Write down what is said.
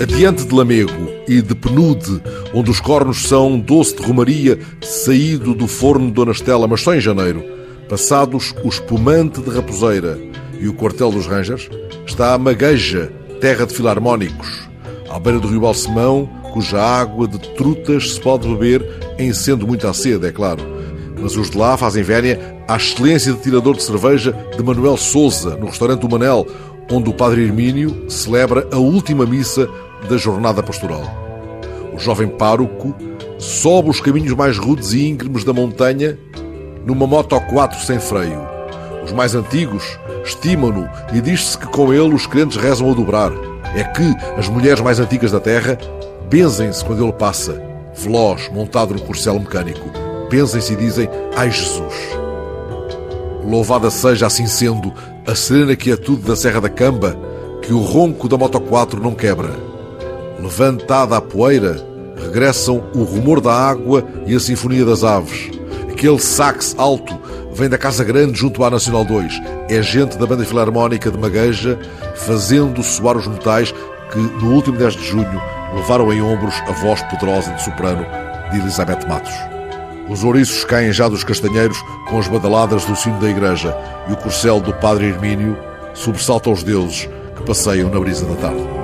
Adiante de Lamego e de Penude, onde os cornos são doce de romaria saído do forno de Dona Estela, mas só em janeiro, passados o espumante de Raposeira e o quartel dos Rangers, está a Magueja, terra de filarmónicos, à beira do rio Balsemão, cuja água de trutas se pode beber em sendo muito à sede, é claro. Mas os de lá fazem vénia à excelência de tirador de cerveja de Manuel Souza, no restaurante do Manel, onde o padre Hermínio celebra a última missa da jornada pastoral. O jovem pároco sobe os caminhos mais rudes e íngremes da montanha numa moto 4 sem freio. Os mais antigos estimam-no e diz-se que com ele os crentes rezam a dobrar. É que as mulheres mais antigas da terra benzem-se quando ele passa, veloz, montado no corcel mecânico. Benzem-se e dizem: Ai Jesus! Louvada seja, assim sendo, a serena quietude da Serra da Camba, que o ronco da Moto 4 não quebra. Levantada a poeira, regressam o rumor da água e a sinfonia das aves. Aquele sax alto vem da Casa Grande junto à Nacional 2. É gente da Banda Filarmónica de Magueja fazendo soar os metais que, no último 10 de junho, levaram em ombros a voz poderosa de soprano de Elizabeth Matos. Os ouriços caem já dos castanheiros com as badaladas do sino da igreja e o corcel do padre Hermínio sobressalta os deuses que passeiam na brisa da tarde.